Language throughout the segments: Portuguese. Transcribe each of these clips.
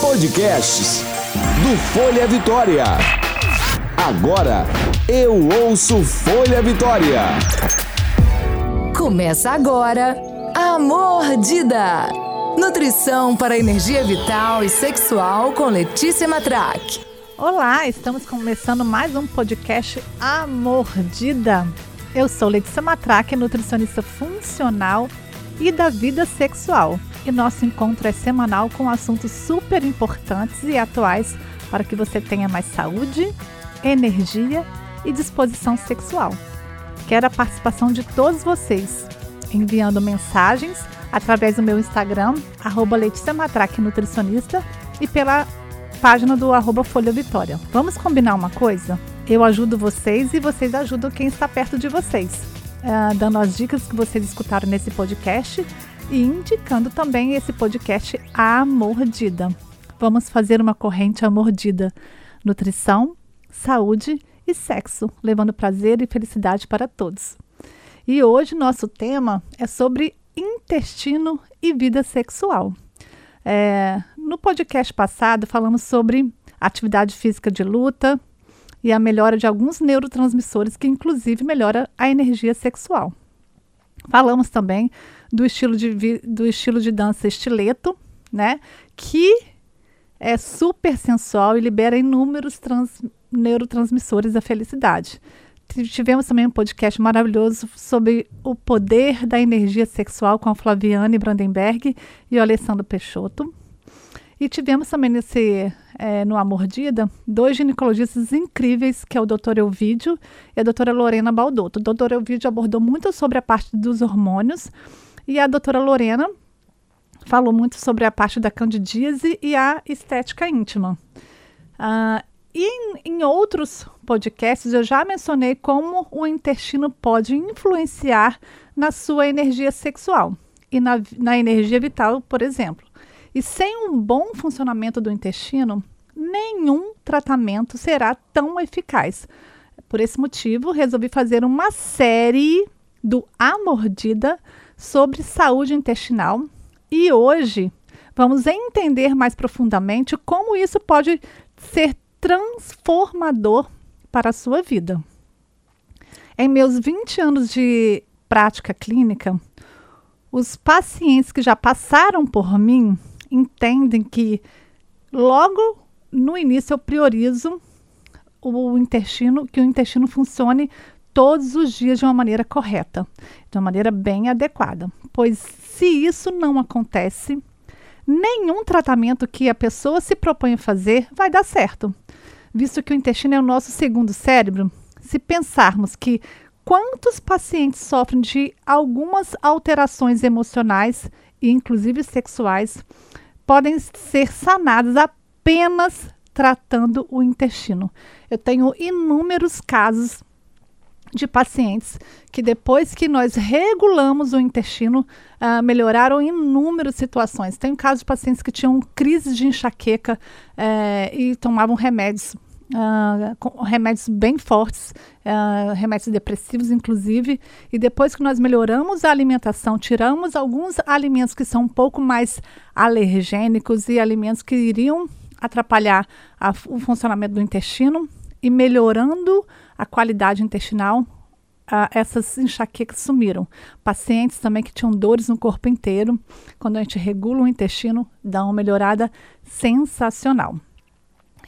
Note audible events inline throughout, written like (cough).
Podcasts do Folha Vitória. Agora eu ouço Folha Vitória. Começa agora a Mordida. Nutrição para energia vital e sexual com Letícia Matraque. Olá, estamos começando mais um podcast A Mordida. Eu sou Letícia Matraque, nutricionista funcional e da vida sexual. E nosso encontro é semanal com assuntos super importantes e atuais para que você tenha mais saúde, energia e disposição sexual. Quero a participação de todos vocês, enviando mensagens através do meu Instagram, arroba Nutricionista, e pela página do arroba Folha Vitória. Vamos combinar uma coisa? Eu ajudo vocês e vocês ajudam quem está perto de vocês, uh, dando as dicas que vocês escutaram nesse podcast e indicando também esse podcast A Mordida. Vamos fazer uma corrente A Mordida: nutrição, saúde e sexo, levando prazer e felicidade para todos. E hoje nosso tema é sobre intestino e vida sexual. É, no podcast passado falamos sobre atividade física de luta, e a melhora de alguns neurotransmissores que inclusive melhora a energia sexual. Falamos também do estilo de, do estilo de dança estileto, né, que é super sensual e libera inúmeros trans, neurotransmissores da felicidade. Tivemos também um podcast maravilhoso sobre o poder da energia sexual com a Flaviane Brandenberg e o Alessandro Peixoto. E tivemos também nesse é, no A Mordida dois ginecologistas incríveis, que é o Dr. Elvídio e a doutora Lorena Baldotto. O Dr. Elvídio abordou muito sobre a parte dos hormônios e a doutora Lorena falou muito sobre a parte da candidíase e a estética íntima. Uh, e em, em, outros podcasts eu já mencionei como o intestino pode influenciar na sua energia sexual e na, na energia vital, por exemplo. E sem um bom funcionamento do intestino, nenhum tratamento será tão eficaz. Por esse motivo, resolvi fazer uma série do A Mordida sobre saúde intestinal e hoje vamos entender mais profundamente como isso pode ser transformador para a sua vida. Em meus 20 anos de prática clínica, os pacientes que já passaram por mim entendem que logo no início eu priorizo o intestino, que o intestino funcione todos os dias de uma maneira correta, de uma maneira bem adequada. Pois se isso não acontece, nenhum tratamento que a pessoa se propõe a fazer vai dar certo. Visto que o intestino é o nosso segundo cérebro, se pensarmos que quantos pacientes sofrem de algumas alterações emocionais e inclusive sexuais podem ser sanadas apenas tratando o intestino. Eu tenho inúmeros casos de pacientes que depois que nós regulamos o intestino, uh, melhoraram inúmeras situações. Tem casos de pacientes que tinham crises de enxaqueca uh, e tomavam remédios Uh, remédios bem fortes, uh, remédios depressivos, inclusive. E depois que nós melhoramos a alimentação, tiramos alguns alimentos que são um pouco mais alergênicos e alimentos que iriam atrapalhar a, o funcionamento do intestino e melhorando a qualidade intestinal, uh, essas enxaquecas sumiram. Pacientes também que tinham dores no corpo inteiro, quando a gente regula o intestino, dá uma melhorada sensacional.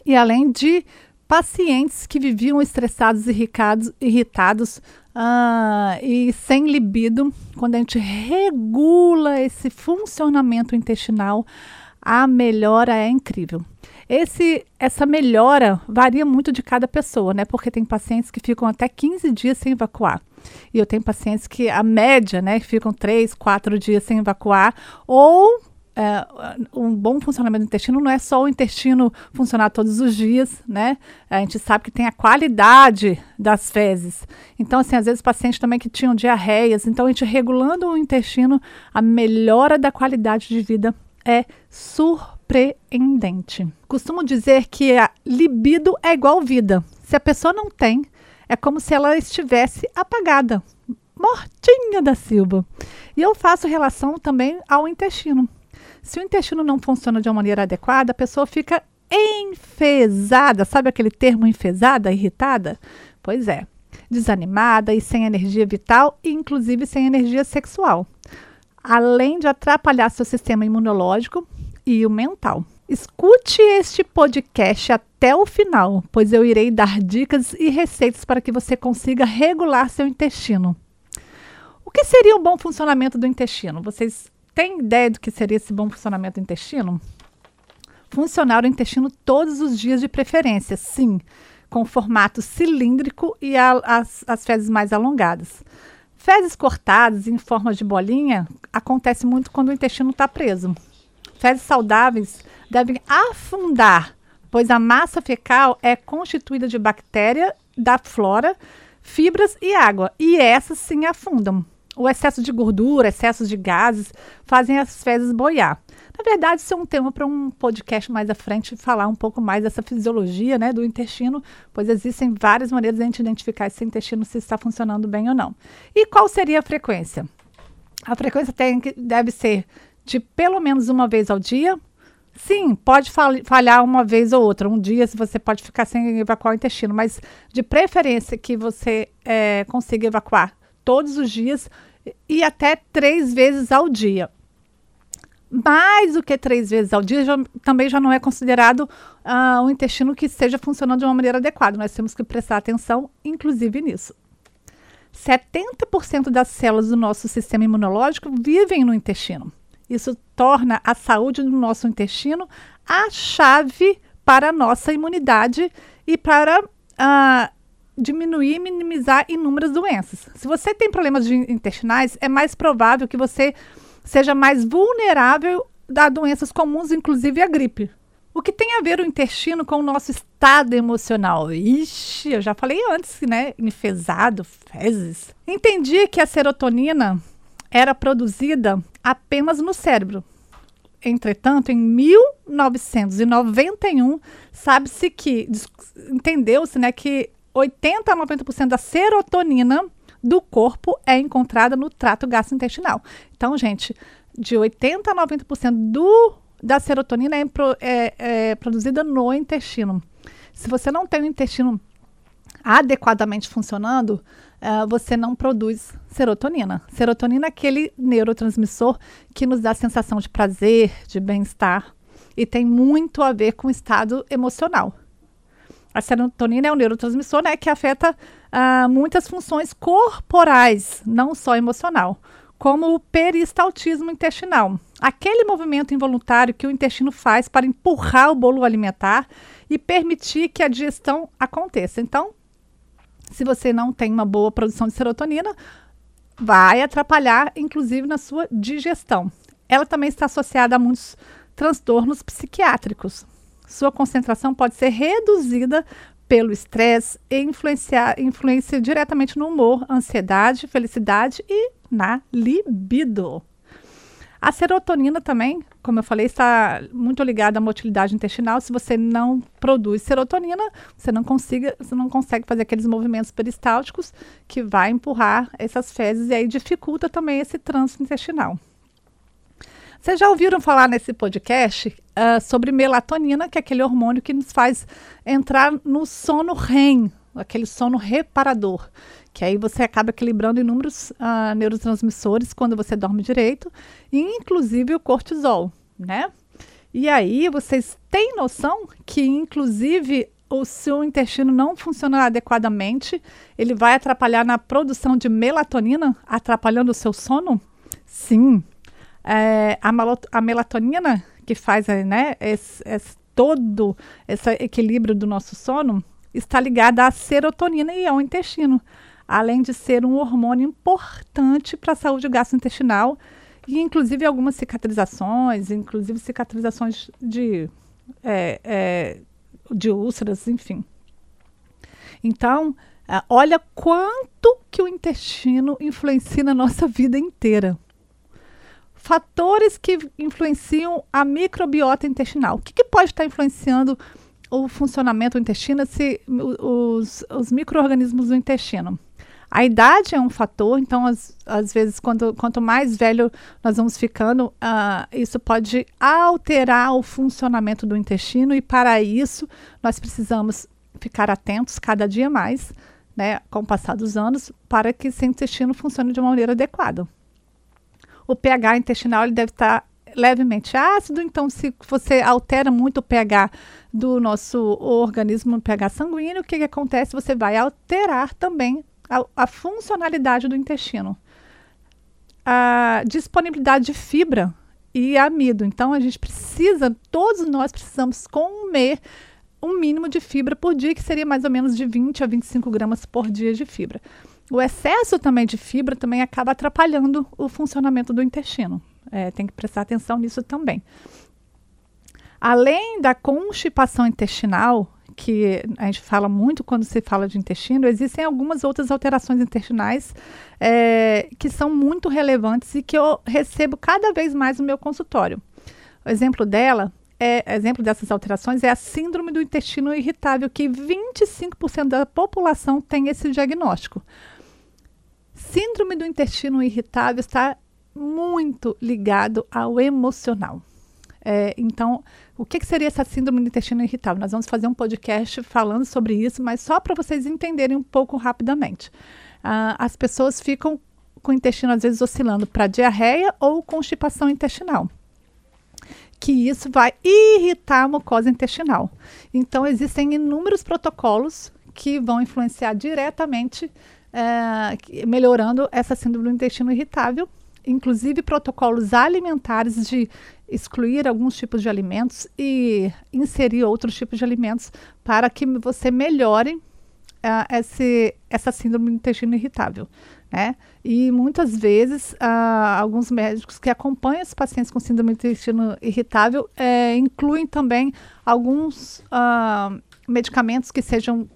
E além de pacientes que viviam estressados, irritados, irritados uh, e sem libido, quando a gente regula esse funcionamento intestinal, a melhora é incrível. Esse, essa melhora varia muito de cada pessoa, né? Porque tem pacientes que ficam até 15 dias sem evacuar. E eu tenho pacientes que a média, né, ficam 3, 4 dias sem evacuar, ou é, um bom funcionamento do intestino não é só o intestino funcionar todos os dias, né? A gente sabe que tem a qualidade das fezes. Então, assim, às vezes pacientes também que tinham diarreias. Então, a gente regulando o intestino, a melhora da qualidade de vida é surpreendente. Costumo dizer que a libido é igual vida. Se a pessoa não tem, é como se ela estivesse apagada, mortinha da Silva. E eu faço relação também ao intestino. Se o intestino não funciona de uma maneira adequada, a pessoa fica enfesada. Sabe aquele termo enfesada, irritada? Pois é. Desanimada e sem energia vital, e inclusive sem energia sexual. Além de atrapalhar seu sistema imunológico e o mental. Escute este podcast até o final, pois eu irei dar dicas e receitas para que você consiga regular seu intestino. O que seria um bom funcionamento do intestino? Vocês têm ideia do que seria esse bom funcionamento do intestino? Funcionar o intestino todos os dias de preferência, sim, com formato cilíndrico e a, as, as fezes mais alongadas. Fezes cortadas em forma de bolinha acontece muito quando o intestino está preso. Fezes saudáveis devem afundar, pois a massa fecal é constituída de bactéria da flora, fibras e água, e essas sim afundam. O excesso de gordura, excesso de gases fazem as fezes boiar. Na verdade, isso é um tema para um podcast mais à frente falar um pouco mais dessa fisiologia né, do intestino, pois existem várias maneiras de a gente identificar esse intestino se está funcionando bem ou não. E qual seria a frequência? A frequência tem, deve ser de pelo menos uma vez ao dia, Sim, pode falhar uma vez ou outra. Um dia você pode ficar sem evacuar o intestino, mas de preferência que você é, consiga evacuar todos os dias e até três vezes ao dia. Mais do que três vezes ao dia já, também já não é considerado uh, um intestino que esteja funcionando de uma maneira adequada. Nós temos que prestar atenção, inclusive, nisso. 70% das células do nosso sistema imunológico vivem no intestino. Isso torna a saúde do nosso intestino a chave para a nossa imunidade e para uh, diminuir e minimizar inúmeras doenças. Se você tem problemas intestinais, é mais provável que você seja mais vulnerável a doenças comuns, inclusive a gripe. O que tem a ver o intestino com o nosso estado emocional? Ixi, eu já falei antes, né? Enfesado, fezes. Entendi que a serotonina era produzida apenas no cérebro. Entretanto, em 1991, sabe-se que entendeu-se, né, que 80 a 90% da serotonina do corpo é encontrada no trato gastrointestinal. Então, gente, de 80 a 90% do, da serotonina é, é, é produzida no intestino. Se você não tem o intestino adequadamente funcionando, uh, você não produz serotonina. Serotonina é aquele neurotransmissor que nos dá sensação de prazer, de bem-estar e tem muito a ver com o estado emocional. A serotonina é um neurotransmissor né, que afeta uh, muitas funções corporais, não só emocional, como o peristaltismo intestinal, aquele movimento involuntário que o intestino faz para empurrar o bolo alimentar e permitir que a digestão aconteça. Então, se você não tem uma boa produção de serotonina, vai atrapalhar, inclusive, na sua digestão. Ela também está associada a muitos transtornos psiquiátricos. Sua concentração pode ser reduzida pelo estresse e influenciar, influencia diretamente no humor, ansiedade, felicidade e na libido. A serotonina também, como eu falei, está muito ligada à motilidade intestinal. Se você não produz serotonina, você não, consiga, você não consegue fazer aqueles movimentos peristálticos que vai empurrar essas fezes e aí dificulta também esse trânsito intestinal. Vocês já ouviram falar nesse podcast uh, sobre melatonina, que é aquele hormônio que nos faz entrar no sono REM, aquele sono reparador que aí você acaba equilibrando inúmeros uh, neurotransmissores quando você dorme direito, inclusive o cortisol, né? E aí vocês têm noção que, inclusive, o seu intestino não funciona adequadamente, ele vai atrapalhar na produção de melatonina, atrapalhando o seu sono? Sim. É, a, a, melatonina, que faz né, esse, esse, todo esse equilíbrio do nosso sono, está ligada à serotonina e ao intestino além de ser um hormônio importante para a saúde gastrointestinal e inclusive algumas cicatrizações, inclusive cicatrizações de, é, é, de úlceras, enfim. Então, é, olha quanto que o intestino influencia na nossa vida inteira. Fatores que influenciam a microbiota intestinal. O que, que pode estar influenciando o funcionamento do intestino, se, os, os micro-organismos do intestino? A idade é um fator, então, às, às vezes, quando, quanto mais velho nós vamos ficando, uh, isso pode alterar o funcionamento do intestino, e para isso nós precisamos ficar atentos cada dia mais, né, com o passar dos anos, para que esse intestino funcione de uma maneira adequada. O pH intestinal ele deve estar levemente ácido, então se você altera muito o pH do nosso organismo, o pH sanguíneo, o que, que acontece? Você vai alterar também a, a funcionalidade do intestino. A disponibilidade de fibra e amido. Então, a gente precisa, todos nós precisamos comer um mínimo de fibra por dia, que seria mais ou menos de 20 a 25 gramas por dia de fibra. O excesso também de fibra também acaba atrapalhando o funcionamento do intestino. É, tem que prestar atenção nisso também. Além da constipação intestinal, que a gente fala muito quando se fala de intestino, existem algumas outras alterações intestinais é, que são muito relevantes e que eu recebo cada vez mais no meu consultório. O exemplo dela é, exemplo dessas alterações é a síndrome do intestino irritável, que 25% da população tem esse diagnóstico. Síndrome do intestino irritável está muito ligado ao emocional. É, então, o que, que, seria essa síndrome do intestino irritável? Nós vamos fazer um podcast falando sobre isso, mas só para vocês entenderem um pouco rapidamente. Ah, as pessoas ficam com o intestino, às vezes, oscilando para diarreia ou constipação intestinal. Que isso vai irritar a mucosa intestinal. Então, existem inúmeros protocolos que vão influenciar diretamente, é, melhorando essa síndrome do intestino irritável inclusive protocolos alimentares de excluir alguns tipos de alimentos e inserir outros tipos de alimentos para que você melhore uh, esse, essa síndrome do intestino irritável. Né? E muitas vezes, uh, alguns médicos que acompanham os pacientes com síndrome do intestino irritável é, incluem também alguns uh, medicamentos que sejam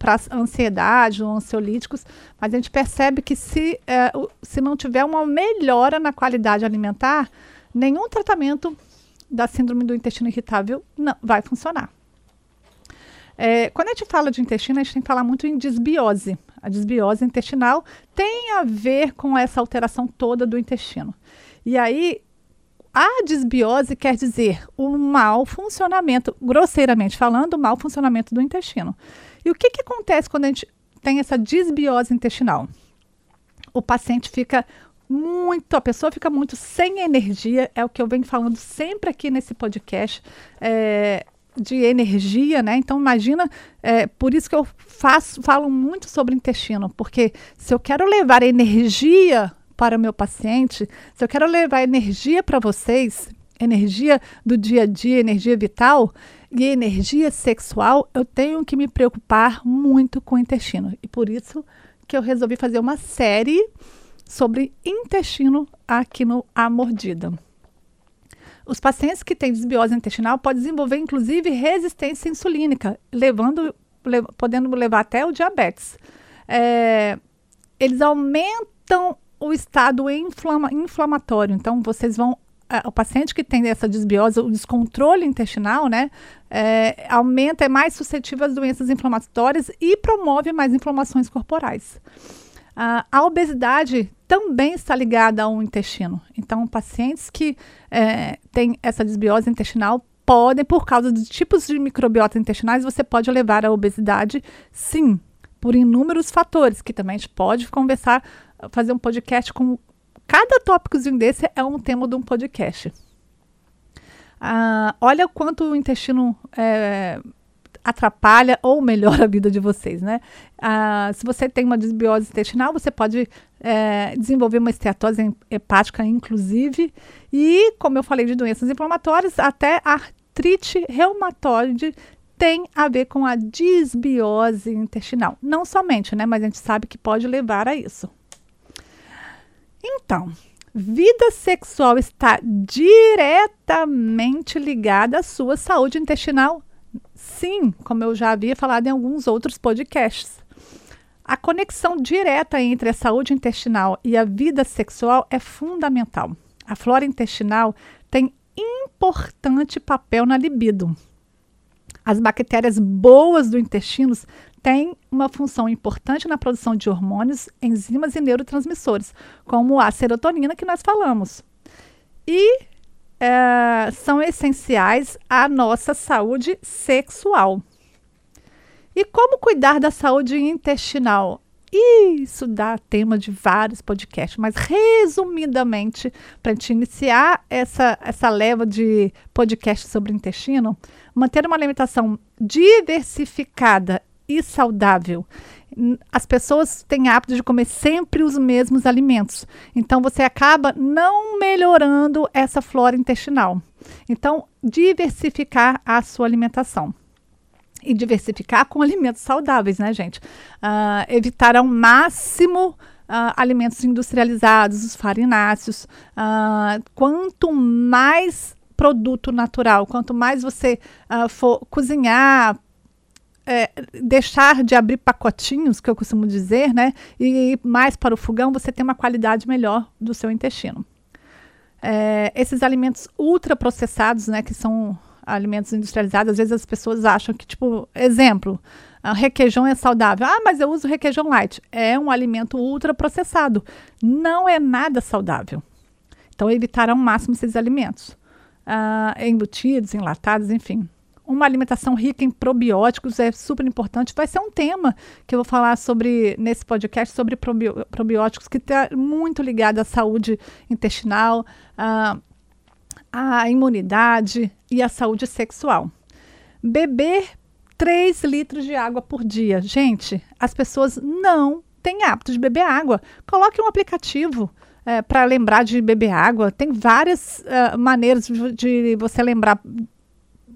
para ansiedade ou ansiolíticos, mas a gente percebe que se, é, se não tiver uma melhora na qualidade alimentar, nenhum tratamento da síndrome do intestino irritável não vai funcionar. É, quando a gente fala de intestino, a gente tem que falar muito em desbiose. A desbiose intestinal tem a ver com essa alteração toda do intestino. E aí, a desbiose quer dizer o mau funcionamento, grosseiramente falando, o mau funcionamento do intestino. E o que, que acontece quando a gente tem essa desbiose intestinal? O paciente fica muito, a pessoa fica muito sem energia, é o que eu venho falando sempre aqui nesse podcast. É, de energia, né? Então imagina, é, por isso que eu faço, falo muito sobre intestino, porque se eu quero levar energia para o meu paciente, se eu quero levar energia para vocês, energia do dia a dia, energia vital, e energia sexual, eu tenho que me preocupar muito com o intestino. E por isso que eu resolvi fazer uma série sobre intestino aqui no A Mordida. Os pacientes que têm desbiose intestinal podem desenvolver, inclusive, resistência insulínica, levando, le, podendo levar até o diabetes. É, eles aumentam o estado inflama, inflamatório, então vocês vão o paciente que tem essa desbiose, o descontrole intestinal, né, é, aumenta, é mais suscetível às doenças inflamatórias e promove mais inflamações corporais. A obesidade também está ligada ao intestino. Então, pacientes que é, têm essa desbiose intestinal podem, por causa de tipos de microbiota intestinais, você pode levar à obesidade, sim, por inúmeros fatores, que também a gente pode conversar, fazer um podcast com Cada tópicozinho desse é um tema de um podcast. Ah, olha quanto o intestino é, atrapalha ou melhora a vida de vocês, né? Ah, se você tem uma desbiose intestinal, você pode é, desenvolver uma esteatose hepática, inclusive, e, como eu falei de doenças inflamatórias, até artrite reumatoide tem a ver com a desbiose intestinal. Não somente, né? Mas a gente sabe que pode levar a isso. Então, vida sexual está diretamente ligada à sua saúde intestinal? Sim, como eu já havia falado em alguns outros podcasts. A conexão direta entre a saúde intestinal e a vida sexual é fundamental. A flora intestinal tem importante papel na libido. As bactérias boas do intestino têm uma função importante na produção de hormônios, enzimas e neurotransmissores, como a serotonina que nós falamos. E é, são essenciais à nossa saúde sexual. E como cuidar da saúde intestinal? Isso dá tema de vários podcasts, mas resumidamente, para a gente iniciar essa, essa leva de podcasts sobre intestino, manter uma alimentação diversificada e saudável. As pessoas têm hábito de comer sempre os mesmos alimentos. Então, você acaba não melhorando essa flora intestinal. Então, diversificar a sua alimentação e diversificar com alimentos saudáveis, né, gente? Uh, evitar ao máximo uh, alimentos industrializados, os farináceos. Uh, quanto mais produto natural, quanto mais você for cozinhar, é, deixar de abrir pacotinhos, que eu costumo dizer, né, e ir mais para o fogão, você tem uma qualidade melhor do seu intestino. É, esses alimentos ultraprocessados, né, que são alimentos industrializados, às vezes as pessoas acham que, tipo, exemplo, requeijão é saudável. Ah, mas eu uso requeijão light. É um alimento ultraprocessado. Não é nada saudável. Então, evitar ao máximo esses alimentos. Ah, embutidos, enlatados, enfim. Uma alimentação rica em probióticos é super importante. Vai ser um tema que eu vou falar sobre nesse podcast sobre probióticos, que está muito ligado à saúde intestinal, à, à imunidade e à saúde sexual. Beber 3 litros de água por dia. Gente, as pessoas não têm hábito de beber água. Coloque um aplicativo. É, para lembrar de beber água, tem várias uh, maneiras de você lembrar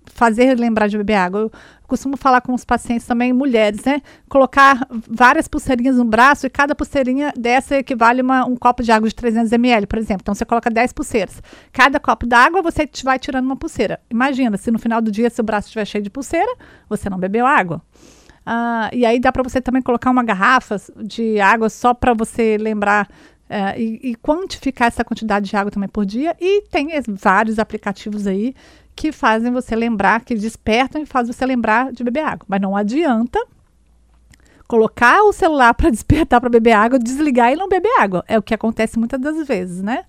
fazer lembrar de beber água. Eu costumo falar com os pacientes também, mulheres, né? Colocar várias pulseirinhas no braço e cada pulseirinha dessa equivale a um copo de água de 300 ml, por exemplo. Então você coloca 10 pulseiras. Cada copo d'água você vai tirando uma pulseira. Imagina, se no final do dia seu braço estiver cheio de pulseira, você não bebeu água. Uh, e aí dá para você também colocar uma garrafa de água só para você lembrar uh, e, e, quantificar essa quantidade de água também por dia. E tem vários aplicativos aí que fazem você lembrar, que despertam e fazem você lembrar de beber água. Mas não adianta colocar o celular para (laughs) despertar para beber água, desligar e não beber água. É o que acontece muitas das vezes, né?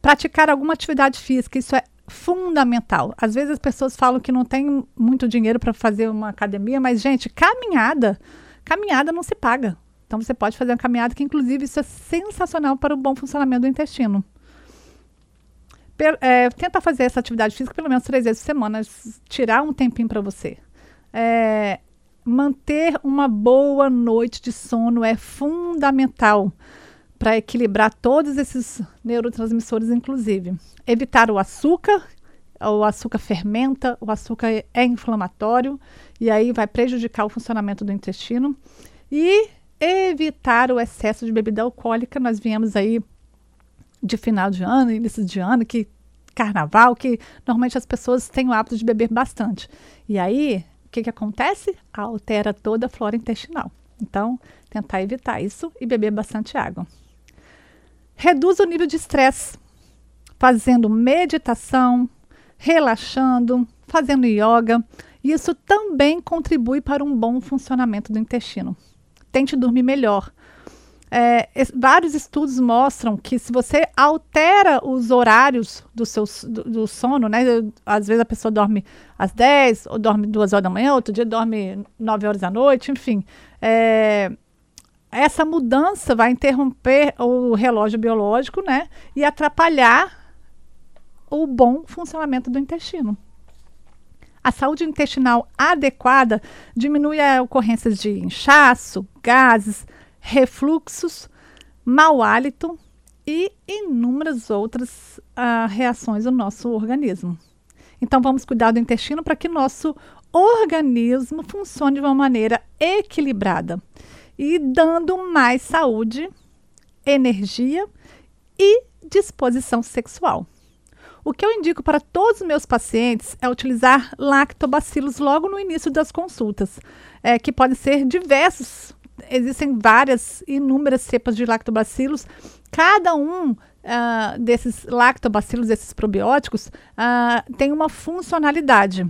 Praticar alguma atividade física, isso é fundamental. Às vezes as pessoas falam que não tem muito dinheiro para fazer uma academia, mas gente, caminhada, caminhada não se paga. Então você pode fazer uma caminhada que inclusive isso é sensacional para o bom funcionamento do intestino per, é, tenta fazer essa atividade física pelo menos três vezes por semana, tirar um tempinho para você. É, manter uma boa noite de sono é fundamental para equilibrar todos esses neurotransmissores, inclusive. Evitar o açúcar, o açúcar fermenta, o açúcar é inflamatório e aí vai prejudicar o funcionamento do intestino. E evitar o excesso de bebida alcoólica. Nós viemos aí de final de ano, início de ano, que carnaval, que normalmente as pessoas têm o hábito de beber bastante. E aí, o que, que acontece? Altera toda a flora intestinal. Então, tentar evitar isso e beber bastante água. Reduz o nível de estresse, fazendo meditação, relaxando, fazendo yoga. Isso também contribui para um bom funcionamento do intestino. Tente dormir melhor. É, vários estudos mostram que se você altera os horários do seu do, do, sono, né? Às vezes a pessoa dorme às 10, ou dorme 2 horas da manhã, outro dia dorme 9 horas da noite, enfim. É, essa mudança vai interromper o relógio biológico, né? E atrapalhar o bom funcionamento do intestino. A saúde intestinal adequada diminui a ocorrência de inchaço, gases, refluxos, mau hálito e inúmeras outras uh, reações do nosso organismo. Então, vamos cuidar do intestino para que nosso organismo funcione de uma maneira equilibrada e dando mais saúde, energia e disposição sexual. O que eu indico para todos os meus pacientes é utilizar lactobacilos logo no início das consultas, é, que podem ser diversos existem várias, inúmeras cepas de lactobacilos. Cada um uh, desses lactobacilos, desses probióticos, uh, tem uma funcionalidade.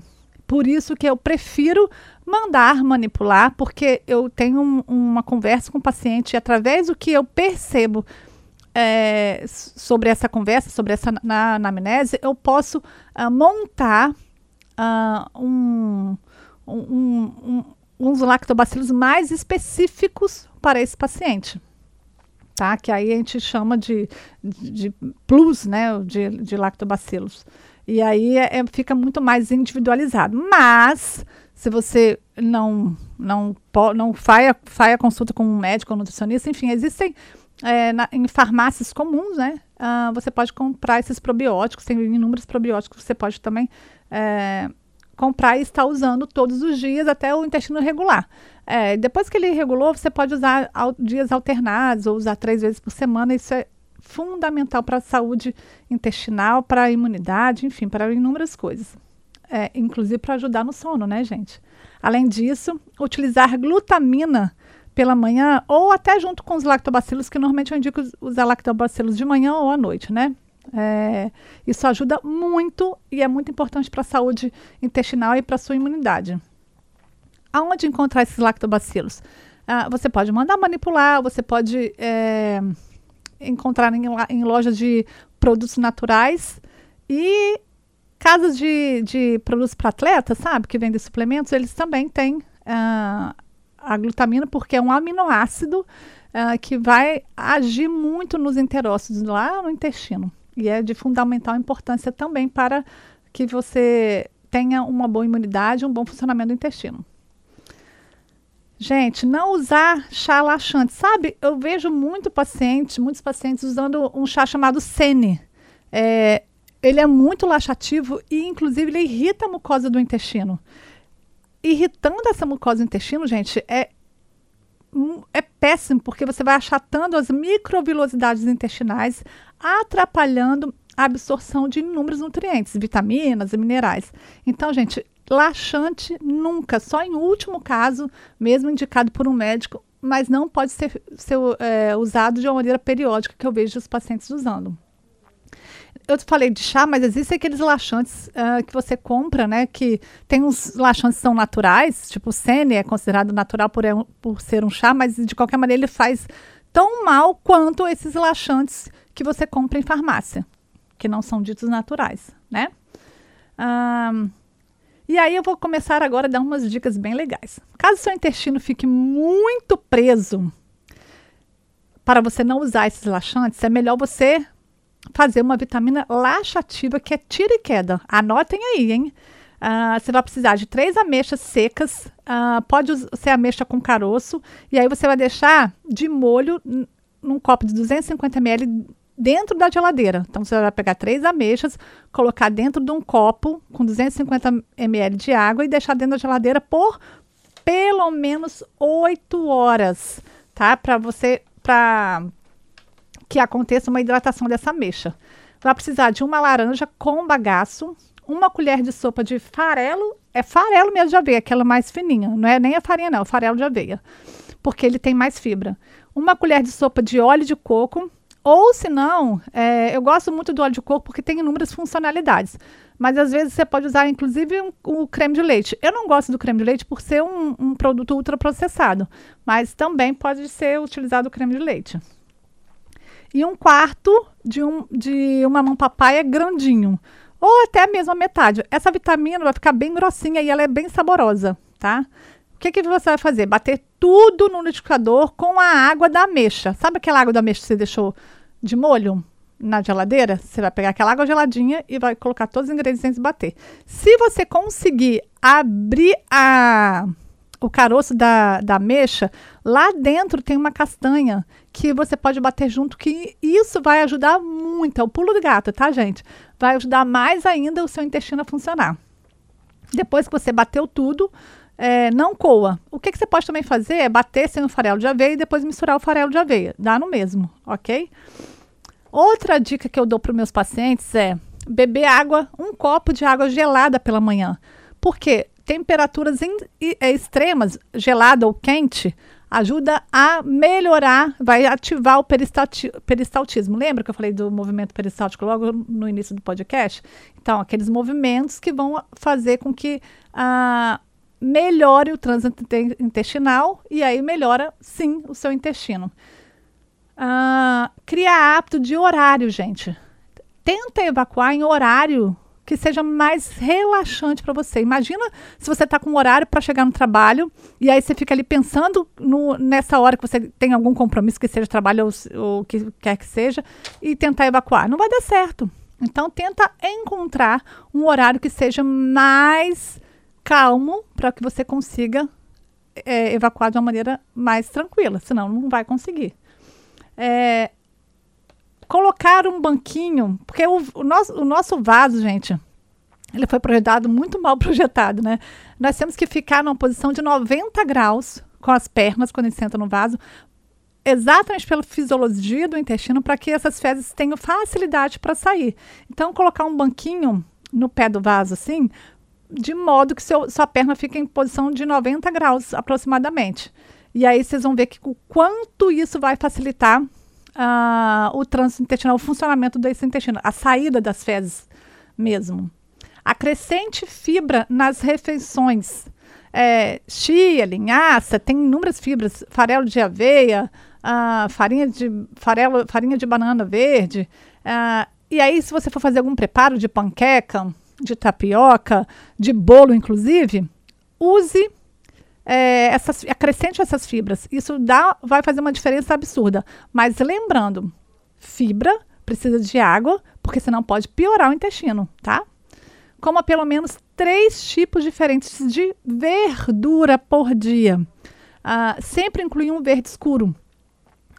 Por isso que eu prefiro mandar manipular, porque eu tenho um, uma conversa com o paciente e através do que eu percebo é, sobre essa conversa, sobre essa na, anamnese, eu posso uh, montar uh, um, um, um, uns lactobacilos mais específicos para esse paciente. Tá? Que aí a gente chama de, de, de plus, né? De, de lactobacilos. E aí é, é, fica muito mais individualizado. Mas, se você não não, não faz, faz a consulta com um médico ou nutricionista, enfim, existem é, na, em farmácias comuns, né? Uh, você pode comprar esses probióticos, tem inúmeros probióticos que você pode também é, comprar e estar usando todos os dias até o intestino regular. É, depois que ele regulou, você pode usar dias alternados ou usar três vezes por semana. Isso é fundamental para a saúde intestinal, para a imunidade, enfim, para inúmeras coisas. É, inclusive para ajudar no sono, né, gente? Além disso, utilizar glutamina pela manhã ou até junto com os lactobacilos, que normalmente eu indico usar lactobacilos de manhã ou à noite, né? É, isso ajuda muito e é muito importante para a saúde intestinal e para a sua imunidade. Aonde encontrar esses lactobacilos? Ah, você pode mandar manipular, você pode é, encontrar em, em, lojas de produtos naturais e casas de, de produtos para atletas, sabe? Que vendem suplementos, eles também têm ah, a glutamina, porque é um aminoácido ah, que vai agir muito nos enterócitos, lá no intestino. E é de fundamental importância também para que você tenha uma boa imunidade, um bom funcionamento do intestino. Gente, não usar chá laxante. Sabe, eu vejo muito paciente, muitos pacientes usando um chá chamado Sene. É, ele é muito laxativo e, inclusive, ele irrita a mucosa do intestino. Irritando essa mucosa do intestino, gente, é, é péssimo, porque você vai achatando as microvilosidades intestinais, atrapalhando a absorção de inúmeros nutrientes, vitaminas e minerais. Então, gente, laxante nunca, só em último caso, mesmo indicado por um médico, mas não pode ser, ser é, usado de uma maneira periódica que eu vejo os pacientes usando. Eu falei de chá, mas existem aqueles laxantes uh, que você compra, né? Que tem uns laxantes que são naturais, tipo o Sene é considerado natural por, é por ser um chá, mas de qualquer maneira ele faz tão mal quanto esses laxantes que você compra em farmácia, que não são ditos naturais, né? Um, e aí eu vou começar agora a dar umas dicas bem legais. Caso seu intestino fique muito preso, para você não usar esses laxantes, é melhor você fazer uma vitamina laxativa que é tira e queda. Anotem aí, hein? Uh, você vai precisar de três ameixas secas, uh, pode ser ameixa com caroço, e aí você vai deixar de molho num copo de 250 ml dentro da geladeira. Então você vai pegar três ameixas, colocar dentro de um copo com 250 ml de água e deixar dentro da geladeira por pelo menos 8 horas, tá? Para você para que aconteça uma hidratação dessa ameixa. Vai precisar de uma laranja com bagaço, uma colher de sopa de farelo, é farelo mesmo de aveia, aquela mais fininha, não é nem a farinha não, é farelo de aveia, porque ele tem mais fibra. Uma colher de sopa de óleo de coco, ou se não, é, eu gosto muito do óleo de coco porque tem inúmeras funcionalidades. Mas às vezes você pode usar, inclusive, um, o creme de leite. Eu não gosto do creme de leite por ser um, um produto ultraprocessado, mas também pode ser utilizado o creme de leite. E um quarto de, um, de uma mão papaya grandinho. Ou até mesmo a metade. Essa vitamina vai ficar bem grossinha e ela é bem saborosa, tá? que, que você vai fazer? Bater tudo no liquidificador com a água da ameixa. Sabe aquela água da ameixa que você deixou de molho na geladeira? Você vai pegar aquela água geladinha e vai colocar todos os ingredientes e bater. Se você conseguir abrir a, o caroço da, da lá dentro tem uma castanha que você pode bater junto, que isso vai ajudar muito. É o pulo do gato, tá, gente? Vai ajudar mais ainda o seu intestino a funcionar. Depois que você bateu tudo, é, não coa. O que, que, você pode também fazer é bater sem o farelo de aveia e depois misturar o farelo de aveia. Dá no mesmo, ok? Outra dica que eu dou para meus pacientes é beber água, um copo de água gelada pela manhã. Porque temperaturas in, é, extremas, gelada ou quente, ajuda a melhorar, vai ativar o peristaltismo. Lembra que eu falei do movimento peristáltico logo no início do podcast? Então, aqueles movimentos que vão fazer com que ah, melhore o trânsito intestinal e aí melhora, sim, o seu intestino. Ah, cria hábito de horário, gente. Tenta evacuar em horário que seja mais relaxante para você. Imagina se você está com um horário para chegar no trabalho e aí você fica ali pensando no, nessa hora que você tem algum compromisso, que seja trabalho ou o que quer que seja, e tentar evacuar. Não vai dar certo. Então, tenta encontrar um horário que seja mais calmo para que você consiga é, evacuar de uma maneira mais tranquila, senão não vai conseguir. É, colocar um banquinho, porque o, o, nosso, o nosso vaso, gente, ele foi projetado muito mal (laughs) projetado, né? Nós temos que ficar numa posição de 90 graus com as pernas quando a gente senta no vaso, exatamente pela fisiologia do intestino, para que essas fezes tenham facilidade para sair. Então, colocar um banquinho no pé do vaso, assim, de modo que seu, sua perna fique em posição de 90 graus aproximadamente. E aí vocês vão ver que o quanto isso vai facilitar o trânsito intestinal, o funcionamento desse intestino, a saída das fezes mesmo. Acrescente fibra nas refeições. É, chia, linhaça, tem inúmeras fibras, farelo de aveia, farinha, de, farelo, farinha de banana verde. E aí, se você for fazer algum preparo de panqueca, de tapioca, de bolo, inclusive, use é, essas, acrescente essas fibras. Isso dá, vai fazer uma diferença absurda. Mas lembrando, fibra precisa de água, porque senão pode piorar o intestino, tá? Coma pelo menos três tipos diferentes de verdura por dia. Uh, sempre incluir um verde escuro,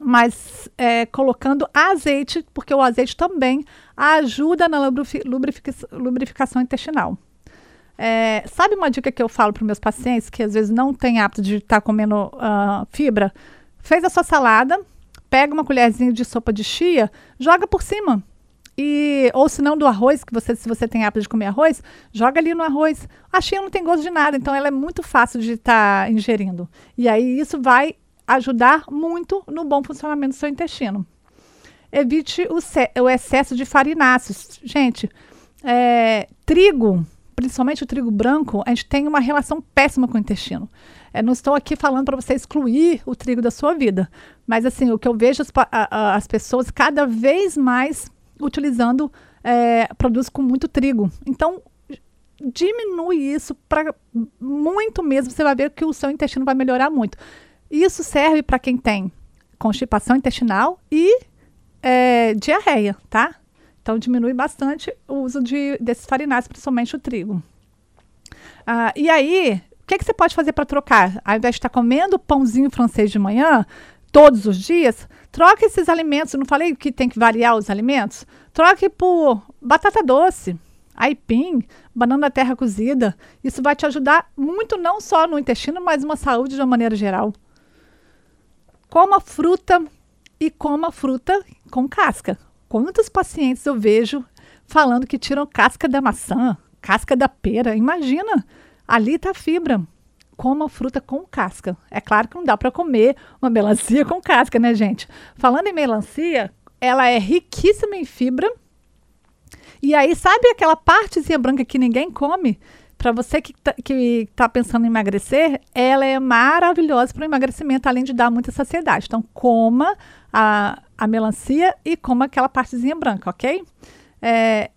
mas é, colocando azeite, porque o azeite também ajuda na lubrific lubrificação intestinal. É, sabe uma dica que eu falo para meus pacientes que às vezes não tem hábito de estar tá comendo uh, fibra? Fez a sua salada, pega uma colherzinha de sopa de chia, joga por cima. E, ou se não do arroz, que você, se você tem hábito de comer arroz, joga ali no arroz. A chia não tem gosto de nada, então ela é muito fácil de estar tá ingerindo. E aí isso vai ajudar muito no bom funcionamento do seu intestino. Evite o, o excesso de farináceos. Gente, é, trigo principalmente o trigo branco, a gente tem uma relação péssima com o intestino. É, não estou aqui falando para você excluir o trigo da sua vida, mas assim, o que eu vejo as, a, as pessoas cada vez mais utilizando é, produtos com muito trigo. Então, diminui isso para muito mesmo, você vai ver que o seu intestino vai melhorar muito. Isso serve para quem tem constipação intestinal e é, diarreia, tá? Então, diminui bastante o uso de, desses farináceos, principalmente o trigo. Ah, e aí, o que, que você pode fazer para trocar? Ao invés de estar tá comendo pãozinho francês de manhã, todos os dias, troque esses alimentos. Eu não falei que tem que variar os alimentos? Troque por batata doce, aipim, banana terra cozida. Isso vai te ajudar muito, não só no intestino, mas uma saúde de uma maneira geral. Coma fruta e coma fruta com casca. Quantos pacientes eu vejo falando que tiram casca da maçã, casca da pera? Imagina, ali está a fibra. Coma fruta com casca. É claro que não dá para comer uma melancia com casca, né, gente? Falando em melancia, ela é riquíssima em fibra. E aí, sabe aquela partezinha branca que ninguém come? Para você que está tá pensando em emagrecer, ela é maravilhosa para o emagrecimento, além de dar muita saciedade. Então, coma a, a melancia e coma aquela partezinha branca, ok? É,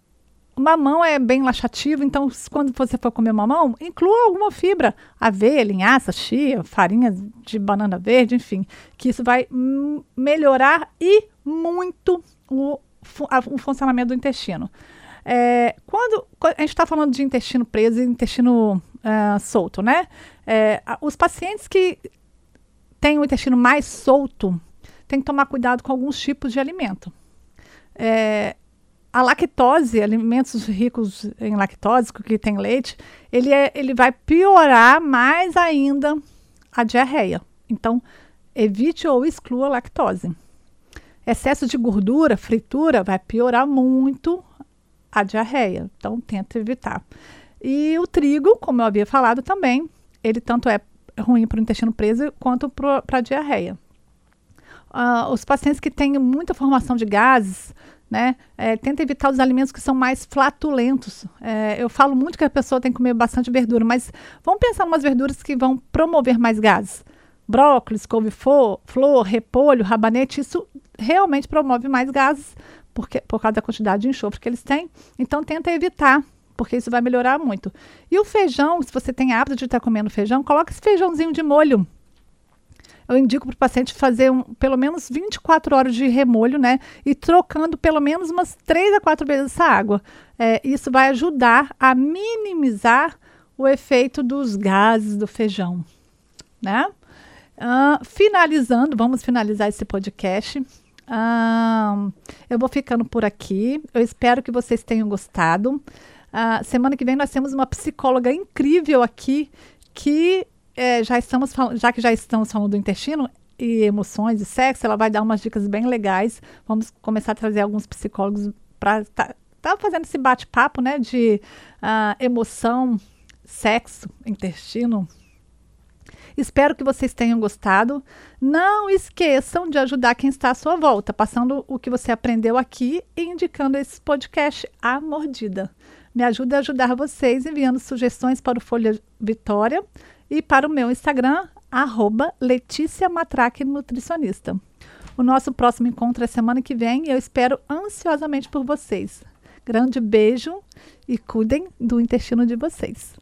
mamão é bem laxativo, então quando você for comer mamão, inclua alguma fibra, aveia, linhaça, chia, farinha de banana verde, enfim, que isso vai melhorar e muito o, o funcionamento do intestino. É, quando, a gente está falando de intestino preso e intestino uh, solto, né? É, os pacientes que têm o intestino mais solto têm que tomar cuidado com alguns tipos de alimento. É, a lactose, alimentos ricos em lactose, que tem leite, ele, é, ele vai piorar mais ainda a diarreia. Então, evite ou exclua a lactose. Excesso de gordura, fritura, vai piorar muito a diarreia. Então, tenta evitar. E o trigo, como eu havia falado também, ele tanto é ruim para o intestino preso quanto para a diarreia. Uh, os pacientes que têm muita formação de gases, né? É, tenta evitar os alimentos que são mais flatulentos. É, eu falo muito que a pessoa tem que comer bastante verdura, mas vamos pensar em umas verduras que vão promover mais gases. Brócolis, couve-flor, flor, repolho, rabanete, isso realmente promove mais gases porque, por causa da quantidade de enxofre que eles têm. Então tenta evitar, porque isso vai melhorar muito. E o feijão, se você tem hábito de estar comendo feijão, coloque esse feijãozinho de molho eu indico para o paciente fazer um, pelo menos 24 horas de remolho, né? E trocando pelo menos umas 3 a 4 vezes essa água. É, isso vai ajudar a minimizar o efeito dos gases do feijão, né? Uh, finalizando, vamos finalizar esse podcast. Uh, eu vou ficando por aqui. Eu espero que vocês tenham gostado. Uh, semana que vem nós temos uma psicóloga incrível aqui que é, já estamos já que já estamos falando do intestino e emoções e sexo, ela vai dar umas dicas bem legais. Vamos começar a trazer alguns psicólogos para tá, tá, fazendo esse bate-papo, né, de uh, emoção, sexo, intestino. Espero que vocês tenham gostado. Não esqueçam de ajudar quem está à sua volta, passando o que você aprendeu aqui e indicando esse podcast à mordida. Me ajuda a ajudar vocês enviando sugestões para o Folha Vitória e para o meu Instagram, arroba Letícia Matraque Nutricionista. O nosso próximo encontro é semana que vem e eu espero ansiosamente por vocês. Grande beijo e cuidem do intestino de vocês.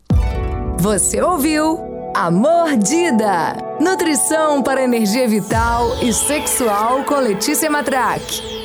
Você ouviu A Mordida. Nutrição para energia vital e sexual com Letícia Matraque.